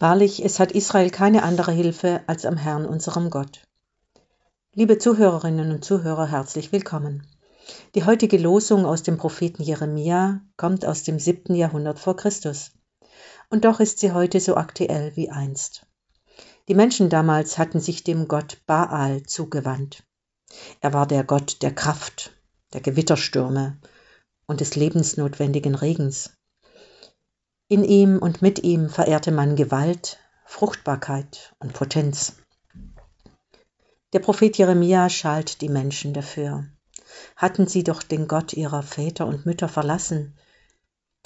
Wahrlich, es hat Israel keine andere Hilfe als am Herrn, unserem Gott. Liebe Zuhörerinnen und Zuhörer, herzlich willkommen. Die heutige Losung aus dem Propheten Jeremia kommt aus dem siebten Jahrhundert vor Christus. Und doch ist sie heute so aktuell wie einst. Die Menschen damals hatten sich dem Gott Baal zugewandt. Er war der Gott der Kraft, der Gewitterstürme und des lebensnotwendigen Regens. In ihm und mit ihm verehrte man Gewalt, Fruchtbarkeit und Potenz. Der Prophet Jeremia schalt die Menschen dafür. Hatten sie doch den Gott ihrer Väter und Mütter verlassen,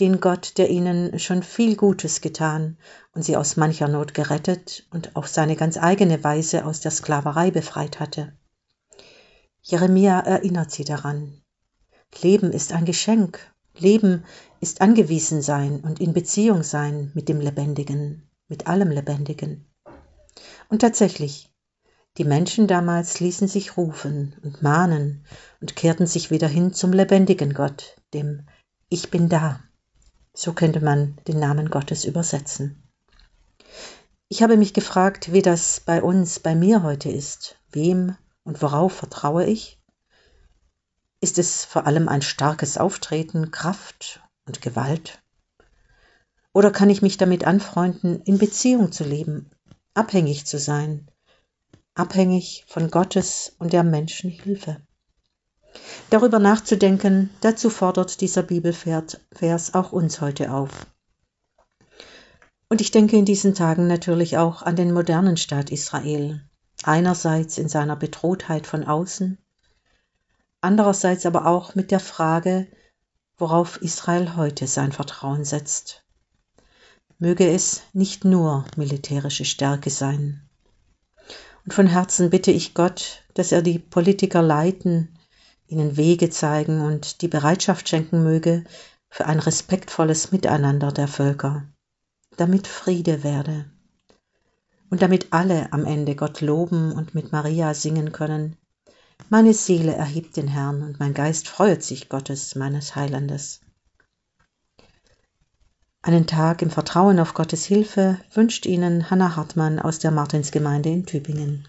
den Gott, der ihnen schon viel Gutes getan und sie aus mancher Not gerettet und auf seine ganz eigene Weise aus der Sklaverei befreit hatte. Jeremia erinnert sie daran. Leben ist ein Geschenk Leben ist angewiesen sein und in Beziehung sein mit dem Lebendigen, mit allem Lebendigen. Und tatsächlich, die Menschen damals ließen sich rufen und mahnen und kehrten sich wieder hin zum lebendigen Gott, dem Ich bin da. So könnte man den Namen Gottes übersetzen. Ich habe mich gefragt, wie das bei uns, bei mir heute ist. Wem und worauf vertraue ich? Ist es vor allem ein starkes Auftreten, Kraft und Gewalt? Oder kann ich mich damit anfreunden, in Beziehung zu leben, abhängig zu sein, abhängig von Gottes und der Menschen Hilfe? Darüber nachzudenken, dazu fordert dieser Bibelvers auch uns heute auf. Und ich denke in diesen Tagen natürlich auch an den modernen Staat Israel, einerseits in seiner Bedrohtheit von außen, andererseits aber auch mit der Frage, worauf Israel heute sein Vertrauen setzt. Möge es nicht nur militärische Stärke sein. Und von Herzen bitte ich Gott, dass er die Politiker leiten, ihnen Wege zeigen und die Bereitschaft schenken möge für ein respektvolles Miteinander der Völker, damit Friede werde und damit alle am Ende Gott loben und mit Maria singen können, meine Seele erhebt den Herrn und mein Geist freut sich Gottes, meines Heilandes. Einen Tag im Vertrauen auf Gottes Hilfe wünscht Ihnen Hannah Hartmann aus der Martinsgemeinde in Tübingen.